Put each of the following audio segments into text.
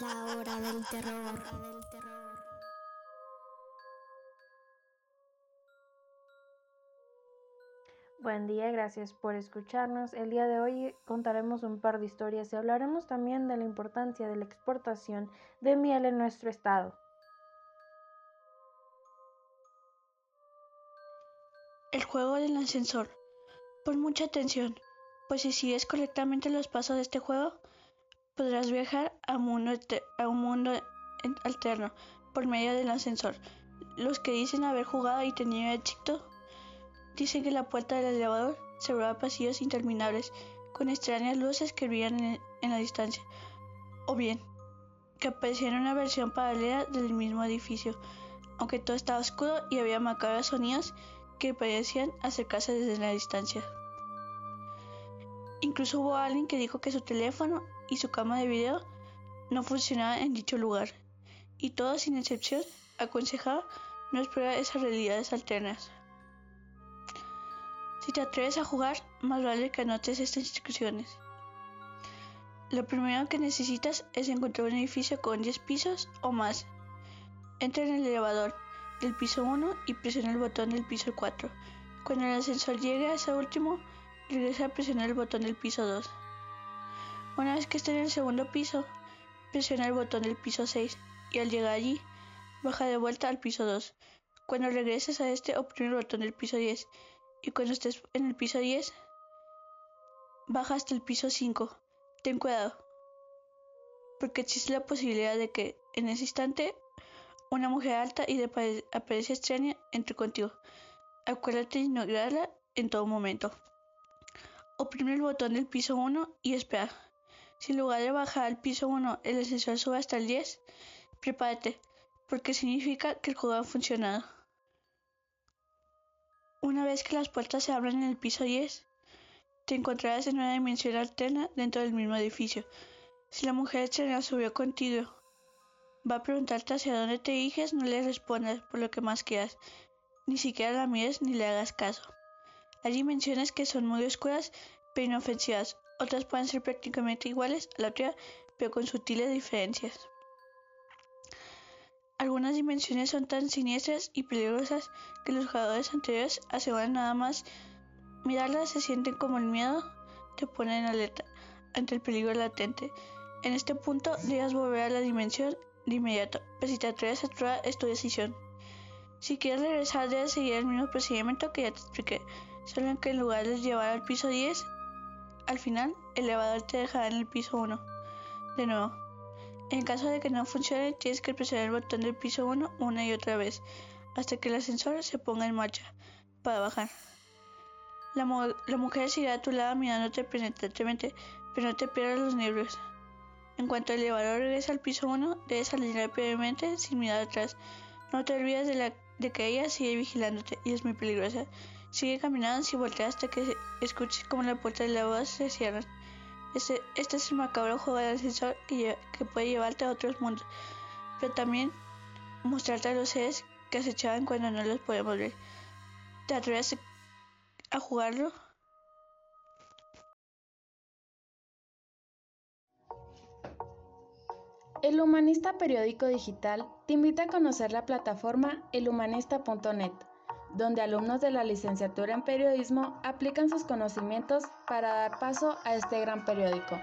La hora del terror. Buen día, gracias por escucharnos. El día de hoy contaremos un par de historias y hablaremos también de la importancia de la exportación de miel en nuestro estado. El juego del ascensor. Pon mucha atención, pues si sigues correctamente los pasos de este juego, podrás viajar a, un mundo alterno por medio del ascensor. Los que dicen haber jugado y tenido éxito dicen que la puerta del elevador se a pasillos interminables con extrañas luces que brillan en, la distancia, o bien que aparecía en una versión paralela del mismo edificio, aunque todo estaba oscuro y había macabros sonidos que parecían acercarse desde la distancia. Incluso hubo alguien que dijo que su teléfono y su cama de video no funcionaban en dicho lugar, y todos sin excepción aconsejaba no explorar esas realidades alternas. Si te atreves a jugar, más vale que anotes estas instrucciones. Lo primero que necesitas es encontrar un edificio con 10 pisos o más. Entra en el elevador del piso 1 y presiona el botón del piso 4. Cuando el ascensor llegue a ese último, regresa a presionar el botón del piso 2. Una vez que esté en el segundo piso, presiona el botón del piso 6 y al llegar allí, baja de vuelta al piso 2. Cuando regreses a este, oprime el botón del piso 10 y cuando estés en el piso 10, baja hasta el piso 5. Ten cuidado, porque existe la posibilidad de que en ese instante una mujer alta y de apariencia extraña entre contigo. Acuérdate de ignorarla en todo momento. Oprime el botón del piso 1 y espera. Si en lugar de bajar al piso 1 el ascensor sube hasta el 10, prepárate, porque significa que el juego ha funcionado. Una vez que las puertas se abran en el piso 10, te encontrarás en una dimensión alterna dentro del mismo edificio. Si la mujer extraña subió contigo Va a preguntarte hacia dónde te diriges, no le respondas por lo que más quieras. Ni siquiera la mires ni le hagas caso. Hay dimensiones que son muy oscuras pero inofensivas. Otras pueden ser prácticamente iguales a la otra, pero con sutiles diferencias. Algunas dimensiones son tan siniestras y peligrosas que los jugadores anteriores aseguran nada más mirarlas se sienten como el miedo te pone en alerta ante el peligro latente. En este punto debes volver a la dimensión de inmediato, pero si te atreves a actuar es tu decisión. Si quieres regresar debes seguir el mismo procedimiento que ya te expliqué, solo que en lugar de llevar al piso 10, al final el elevador te dejará en el piso 1. De nuevo, en caso de que no funcione tienes que presionar el botón del piso 1 una y otra vez, hasta que el ascensor se ponga en marcha, para bajar. La, la mujer a tu lado mirándote penetrantemente, pero no te pierdas los nervios. En cuanto el elevador regresa al piso 1, debes salir rápidamente sin mirar atrás. No te olvides de que ella sigue vigilándote y es muy peligrosa. Sigue caminando sin voltear hasta que escuches como la puerta del elevador se cierra. Este, este es el macabro juego de ascensor que, que puede llevarte a otros mundos, pero también mostrarte a los seres que acechaban cuando no los podemos ver. ¿Te atreves a jugarlo? El Humanista Periódico Digital te invita a conocer la plataforma elhumanista.net, donde alumnos de la licenciatura en periodismo aplican sus conocimientos para dar paso a este gran periódico.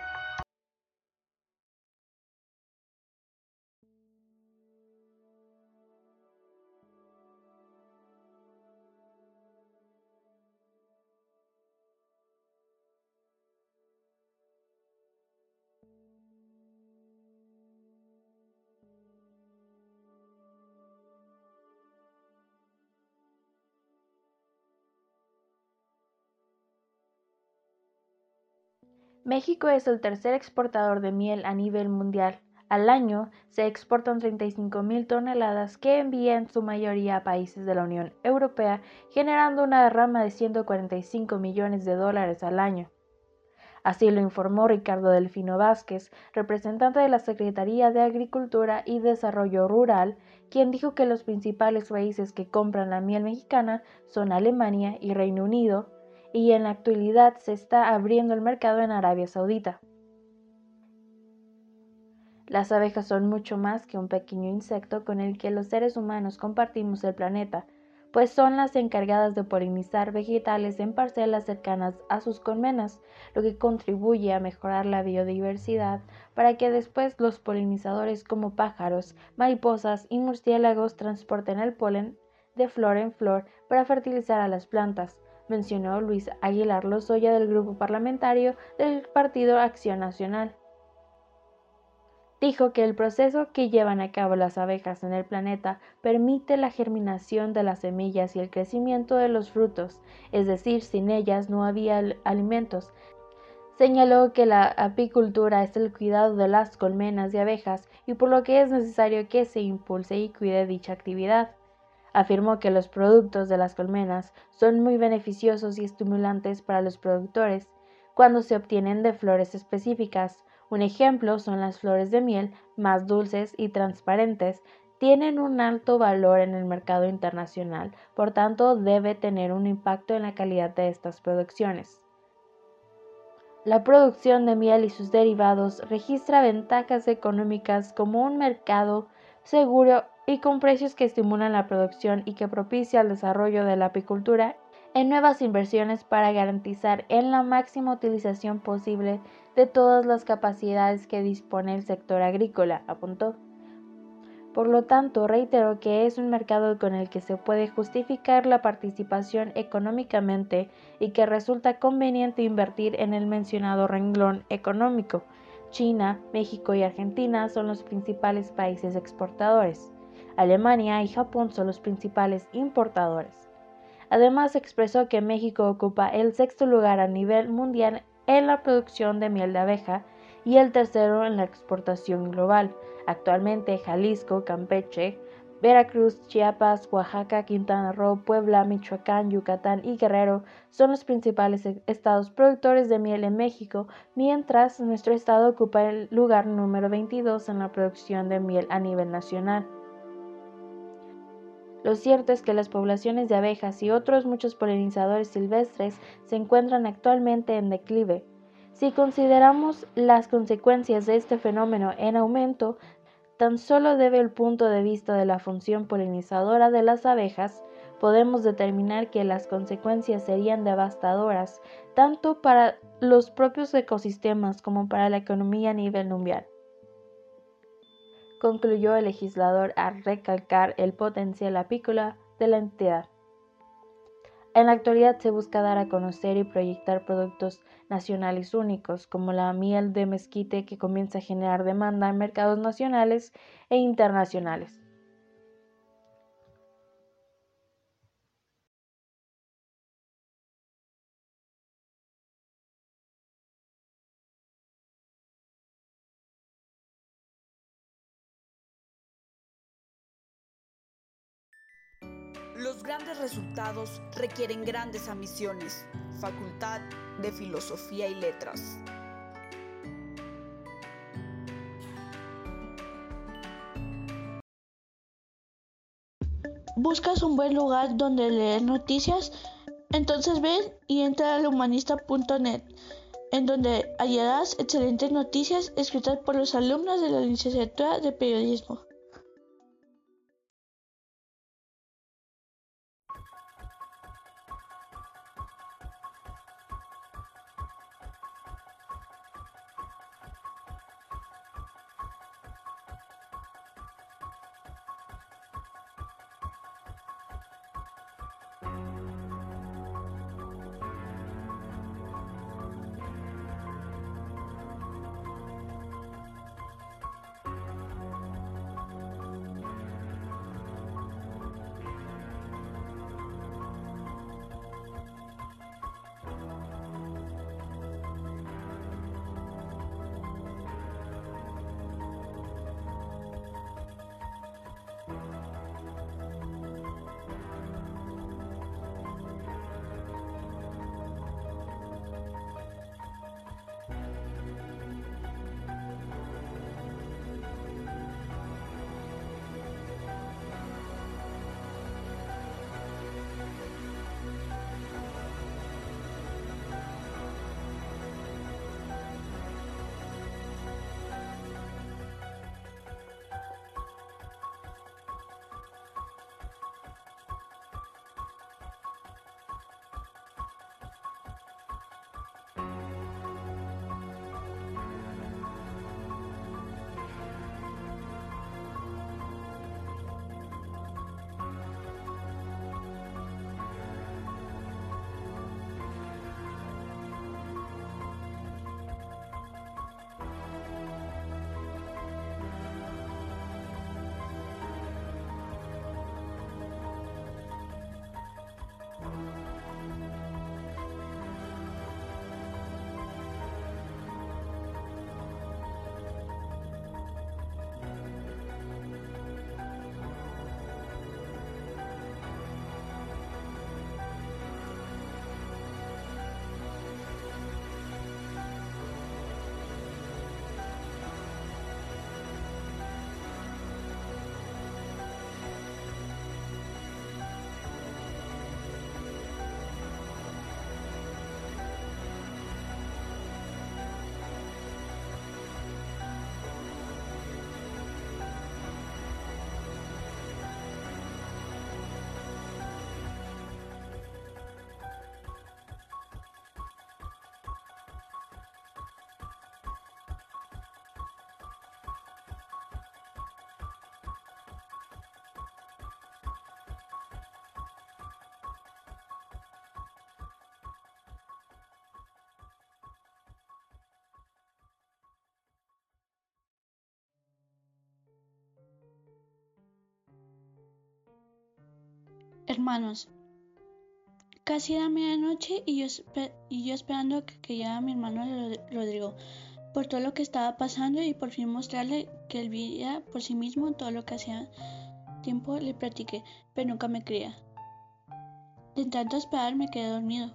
México es el tercer exportador de miel a nivel mundial. Al año se exportan 35 mil toneladas que envían su mayoría a países de la Unión Europea, generando una derrama de 145 millones de dólares al año. Así lo informó Ricardo Delfino Vázquez, representante de la Secretaría de Agricultura y Desarrollo Rural, quien dijo que los principales países que compran la miel mexicana son Alemania y Reino Unido, y en la actualidad se está abriendo el mercado en Arabia Saudita. Las abejas son mucho más que un pequeño insecto con el que los seres humanos compartimos el planeta, pues son las encargadas de polinizar vegetales en parcelas cercanas a sus colmenas, lo que contribuye a mejorar la biodiversidad para que después los polinizadores como pájaros, mariposas y murciélagos transporten el polen de flor en flor para fertilizar a las plantas, mencionó Luis Aguilar Lozoya del grupo parlamentario del Partido Acción Nacional dijo que el proceso que llevan a cabo las abejas en el planeta permite la germinación de las semillas y el crecimiento de los frutos, es decir, sin ellas no había alimentos. Señaló que la apicultura es el cuidado de las colmenas de abejas y por lo que es necesario que se impulse y cuide dicha actividad. Afirmó que los productos de las colmenas son muy beneficiosos y estimulantes para los productores cuando se obtienen de flores específicas, un ejemplo son las flores de miel, más dulces y transparentes, tienen un alto valor en el mercado internacional, por tanto debe tener un impacto en la calidad de estas producciones. La producción de miel y sus derivados registra ventajas económicas como un mercado seguro y con precios que estimulan la producción y que propicia el desarrollo de la apicultura en nuevas inversiones para garantizar en la máxima utilización posible de todas las capacidades que dispone el sector agrícola, apuntó. Por lo tanto, reitero que es un mercado con el que se puede justificar la participación económicamente y que resulta conveniente invertir en el mencionado renglón económico. China, México y Argentina son los principales países exportadores. Alemania y Japón son los principales importadores. Además, expresó que México ocupa el sexto lugar a nivel mundial en la producción de miel de abeja y el tercero en la exportación global. Actualmente Jalisco, Campeche, Veracruz, Chiapas, Oaxaca, Quintana Roo, Puebla, Michoacán, Yucatán y Guerrero son los principales estados productores de miel en México, mientras nuestro estado ocupa el lugar número 22 en la producción de miel a nivel nacional. Lo cierto es que las poblaciones de abejas y otros muchos polinizadores silvestres se encuentran actualmente en declive. Si consideramos las consecuencias de este fenómeno en aumento, tan solo desde el punto de vista de la función polinizadora de las abejas, podemos determinar que las consecuencias serían devastadoras tanto para los propios ecosistemas como para la economía a nivel mundial concluyó el legislador al recalcar el potencial apícola de la entidad. En la actualidad se busca dar a conocer y proyectar productos nacionales únicos, como la miel de mezquite que comienza a generar demanda en mercados nacionales e internacionales. Grandes resultados requieren grandes ambiciones. Facultad de Filosofía y Letras. ¿Buscas un buen lugar donde leer noticias? Entonces ven y entra a lahumanista.net, en donde hallarás excelentes noticias escritas por los alumnos de la licenciatura de periodismo. Hermanos. Casi era medianoche y yo, y yo esperando que, llegara mi hermano Rodrigo por todo lo que estaba pasando y por fin mostrarle que él veía por sí mismo todo lo que hacía tiempo le practiqué, pero nunca me creía. De tanto esperar me quedé dormido.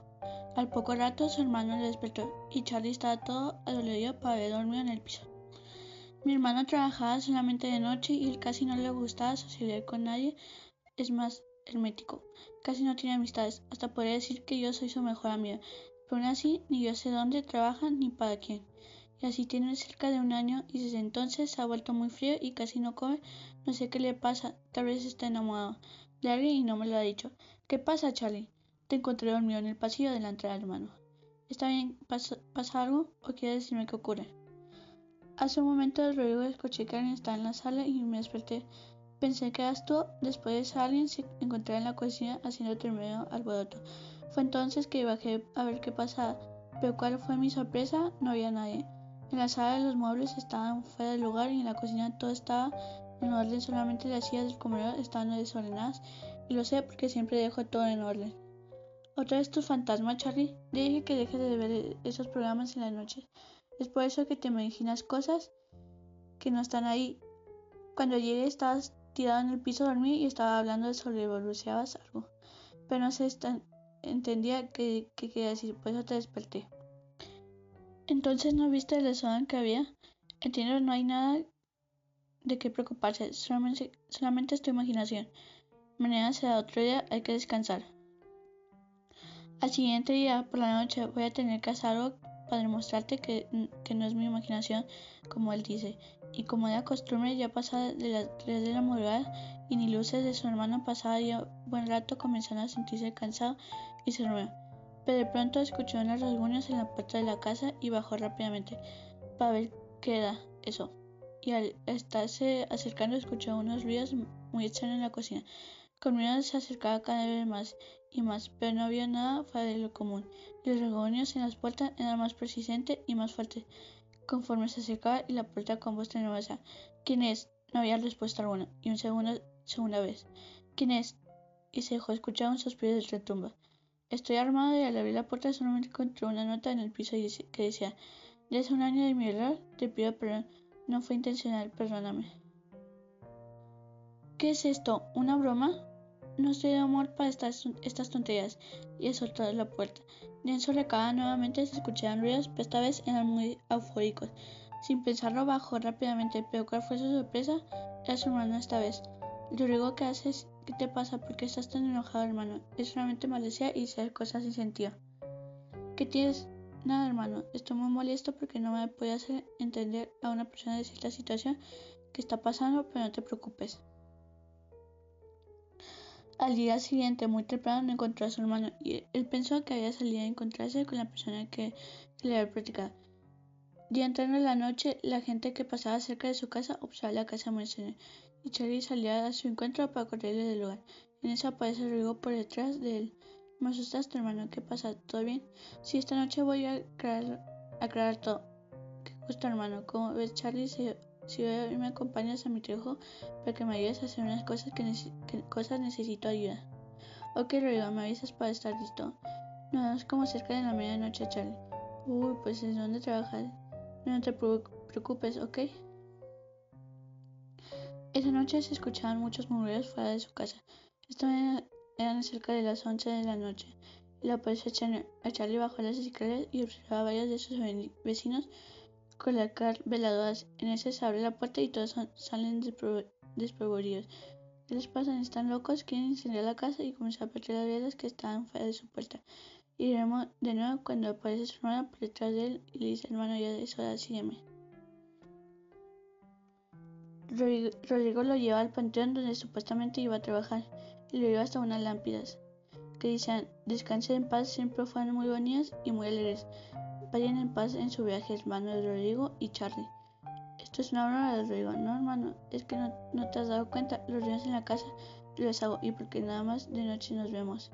Al poco rato su hermano le despertó y Charlie estaba todo adolorido para haber dormido en el piso. Mi hermano trabajaba solamente de noche y él casi no le gustaba socializar con nadie, es más hermético, casi no tiene amistades, hasta podría decir que yo soy su mejor amiga, pero aún así ni yo sé dónde trabaja ni para quién y así tiene cerca de un año y desde entonces se ha vuelto muy frío y casi no come. No sé qué le pasa, tal vez está enamorado de alguien y no me lo ha dicho. ¿Qué pasa, Charlie? Te encontré dormido en el pasillo de la entrada, hermano. ¿Está bien? ¿Pasa, algo o quieres decirme qué ocurre? Hace un momento Rodrigo escuché que alguien estaba en la sala y me desperté. Pensé que eras tú. Después alguien se encontraba en la cocina haciendo tremendo alboroto. Fue entonces que bajé a ver qué pasaba, pero cuál fue mi sorpresa, no había nadie. En la sala los muebles estaban fuera del lugar y en la cocina todo estaba en orden, solamente las sillas del comedor estaban desordenadas y lo sé porque siempre dejo todo en orden. ¿Otra vez tu fantasma, Charlie? Dije que dejes de ver esos programas en la noche. Es por eso que te imaginas cosas que no están ahí. Cuando llegué estabas tirado en el piso a dormir y estaba hablando de sobrevolucionabas algo. Pero no sé, entendía qué quería decir, por eso te desperté. Entonces no viste el desorden que había. Entiendo, no hay nada de qué preocuparse, solamente, solamente es tu imaginación. Mañana será otro día, hay que descansar. Al siguiente día, por la noche, voy a tener que hacer algo para demostrarte que, no es mi imaginación, como él dice. Y como de costumbre, ya pasada de las 3 de la madrugada y ni luces de su hermano pasaba ya buen rato, comenzaron a sentirse cansado y se durmió pero de pronto escuchó unos rasguños en la puerta de la casa y bajó rápidamente para ver qué era eso. Y al estarse acercando escuchó unos ruidos muy extraños en la cocina. Con miedo se acercaba cada vez más y más, pero no había nada de lo común. Y los rasguños en las puertas eran más persistentes y más fuertes conforme se acercaba y la puerta con voz tenebrosa. ¿Quién es? No había respuesta alguna. Y un segundo, segunda vez. ¿Quién es? Y se dejó escuchar un suspiro de retumba. Estoy armado y al abrir la puerta solamente encontré una nota en el piso que decía, ya es un año de mi error, te pido perdón, no fue intencional, perdóname. ¿Qué es esto? ¿Una broma? No estoy de amor para estas, tonterías. Y soltado la puerta. Dentro de la nuevamente se escuchaban ruidos, pero esta vez eran muy eufóricos. Sin pensarlo bajó rápidamente, pero cuál fue su sorpresa, era su hermano esta vez. Rodrigo, ¿qué haces? ¿Qué te pasa? ¿Por qué estás tan enojado, hermano? Es solamente maldecía y hacer cosas sin sentido. ¿Qué tienes? Nada, hermano. Estoy muy molesto porque no me puede hacer entender a una persona de cierta situación que está pasando, pero no te preocupes. Al día siguiente, muy temprano, no encontró a su hermano y él pensó que había salido a encontrarse con la persona que, le había platicado. Ya entrando en la noche, la gente que pasaba cerca de su casa observaba la casa muy y Charlie salía a su encuentro para correrle del lugar. En eso aparece Rodrigo por detrás de él. ¿Me asustaste, hermano? ¿Qué pasa? ¿Todo bien? Sí, esta noche voy a aclarar, todo. Qué gusto, hermano. Como ves, Charlie, si, si hoy me acompañas a mi trabajo para que me ayudes a hacer unas cosas que, cosas necesito ayuda. Ok, Rodrigo, me avisas para estar listo. No, es como cerca de la medianoche, Charlie. Uy, pues es donde trabajas. No te preocupes, ¿ok? Esa noche se escuchaban muchos murmullos fuera de su casa. Estaban eran cerca de las once de la noche. La policía a Charlie bajó las escaleras y observaba a varios de sus vecinos colocar veladoras. En ese se abre la puerta y todos salen desprevenidos. ¿Qué les pasa? ¿Están locos? Quieren incendiar la casa y comenzó a perder las velas que estaban fuera de su puerta. Y vemos de nuevo cuando aparece su hermana por detrás de él y le dice, hermano, ya es hora, sígueme. Rodrigo lo lleva al panteón donde supuestamente iba a trabajar y lo lleva hasta unas lámpidas que dicen descansen en paz, siempre fueron muy bonitas y muy alegres. Vayan en paz en su viaje, hermano de Rodrigo y Charlie. Esto es una broma de Rodrigo, no hermano, es que no, te has dado cuenta, los niños en la casa los hago y porque nada más de noche nos vemos.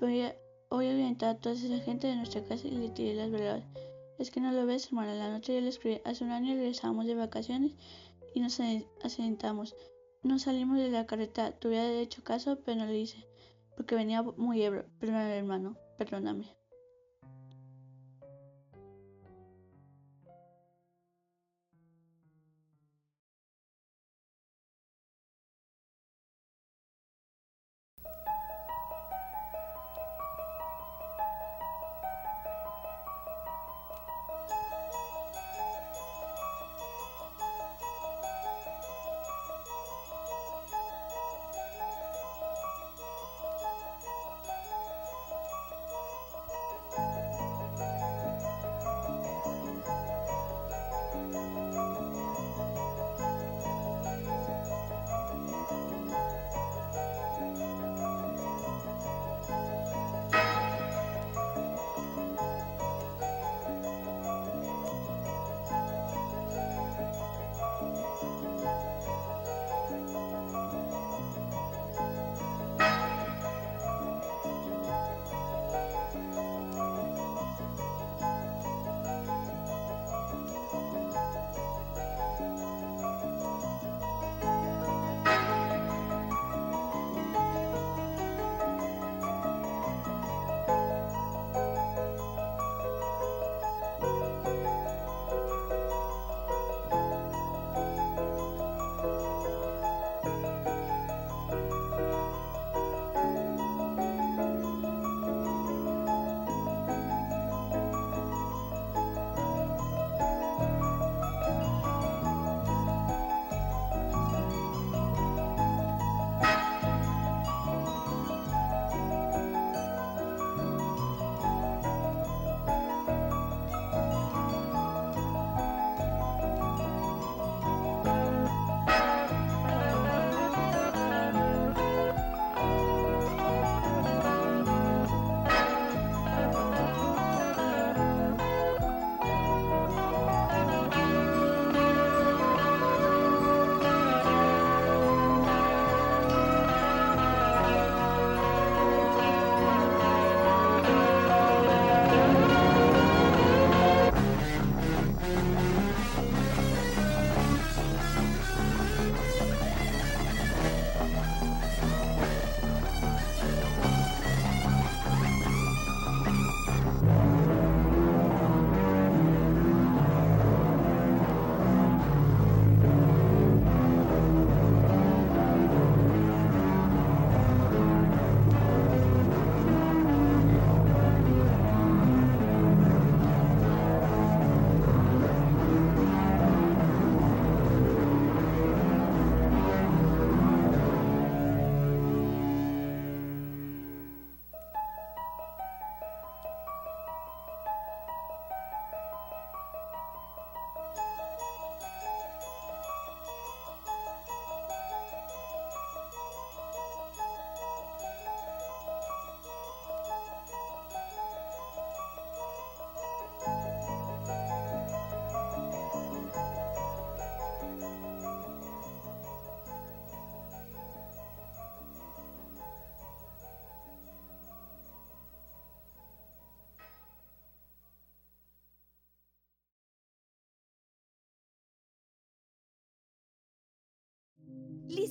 Voy a, voy a a toda esa gente de nuestra casa y le tiré las verdades. Es que no lo ves, hermano, la noche yo le escribí, hace un año regresamos de vacaciones y nos asentamos. No salimos de la carreta. Te hubiera hecho caso, pero no lo hice. porque venía muy ebrio. Perdóname, hermano, perdóname.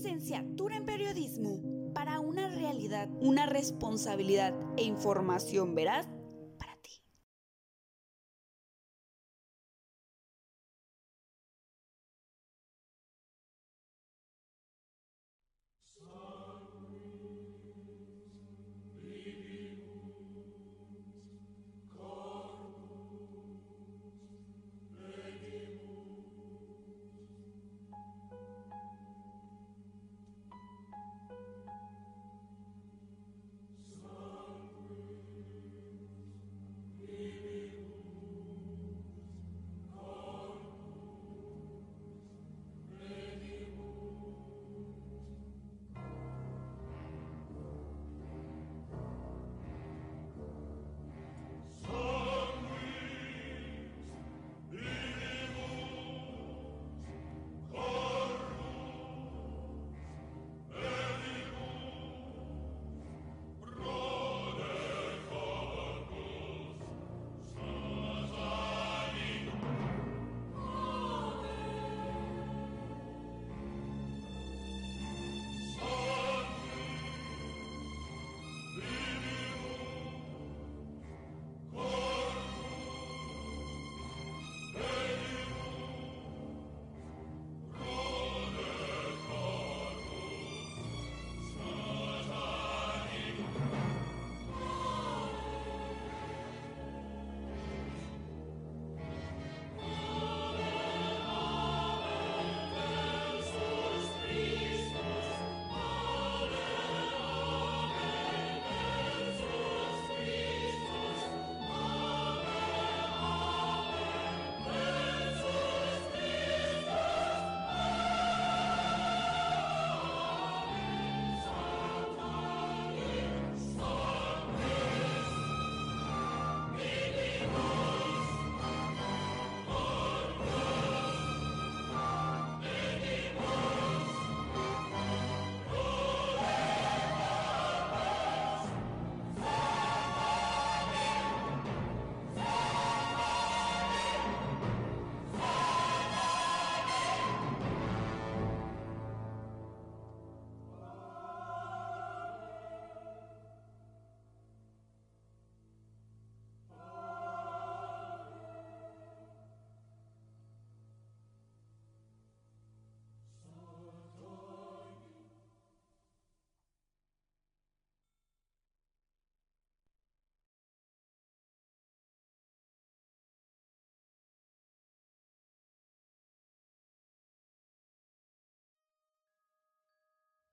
Licenciatura en Periodismo para una realidad, una responsabilidad e información veraz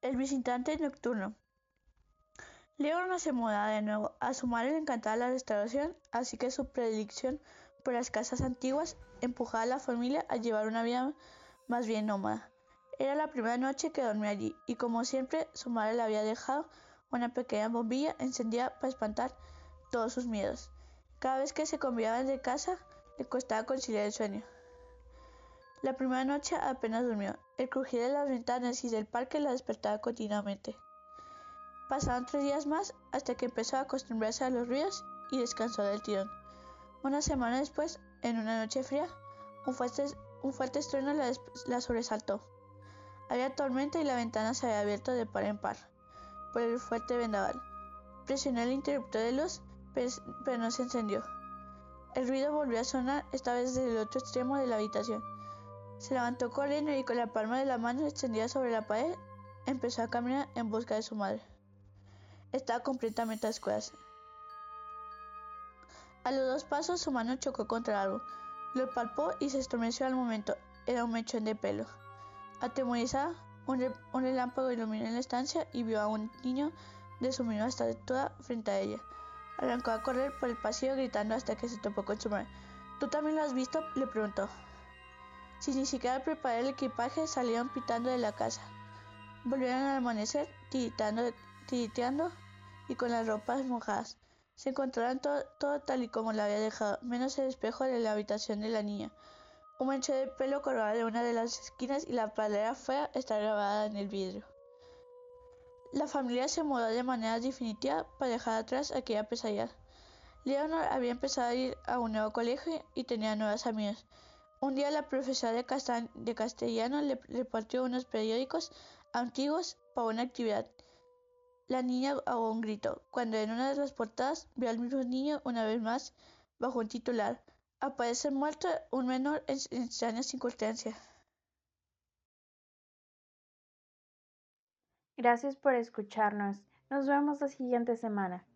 El visitante nocturno. Leo no se muda de nuevo. A su madre le encantaba la restauración, así que su predilección por las casas antiguas empujaba a la familia a llevar una vida más bien nómada. Era la primera noche que dormía allí, y como siempre, su madre le había dejado una pequeña bombilla encendida para espantar todos sus miedos. Cada vez que se cambiaba de casa, le costaba conciliar el sueño. La primera noche apenas durmió. El crujir de las ventanas y del parque la despertaba continuamente. Pasaron tres días más hasta que empezó a acostumbrarse a los ruidos y descansó del tirón. Una semana después, en una noche fría, un fuerte, un estruendo la, la sobresaltó. Había tormenta y la ventana se había abierto de par en par por el fuerte vendaval. Presionó el interruptor de luz, pero no se encendió. El ruido volvió a sonar, esta vez desde el otro extremo de la habitación. Se levantó corriendo y con la palma de la mano extendida sobre la pared empezó a caminar en busca de su madre. Estaba completamente a escuelas. A los dos pasos su mano chocó contra algo. Lo palpó y se estremeció al momento. Era un mechón de pelo. Atemorizada, un, relámpago iluminó la estancia y vio a un niño de su misma estatura frente a ella. Arrancó a correr por el pasillo gritando hasta que se topó con su madre. ¿Tú también lo has visto? le preguntó. Sin ni siquiera preparar el equipaje, salieron pitando de la casa. Volvieron al amanecer, tiriteando y con las ropas mojadas. Se encontraron todo, tal y como la había dejado, menos el espejo de la habitación de la niña. Un mancho de pelo colgaba de una de las esquinas y la palera fea está grabada en el vidrio. La familia se mudó de manera definitiva para dejar atrás aquella pesadilla. Leonor había empezado a ir a un nuevo colegio y tenía nuevas amigas. Un día la profesora de, castellano le repartió unos periódicos antiguos para una actividad. La niña ahogó un grito cuando en una de las portadas vio al mismo niño una vez más bajo un titular. Aparece muerto un menor en, en extrañas circunstancias. Gracias por escucharnos. Nos vemos la siguiente semana.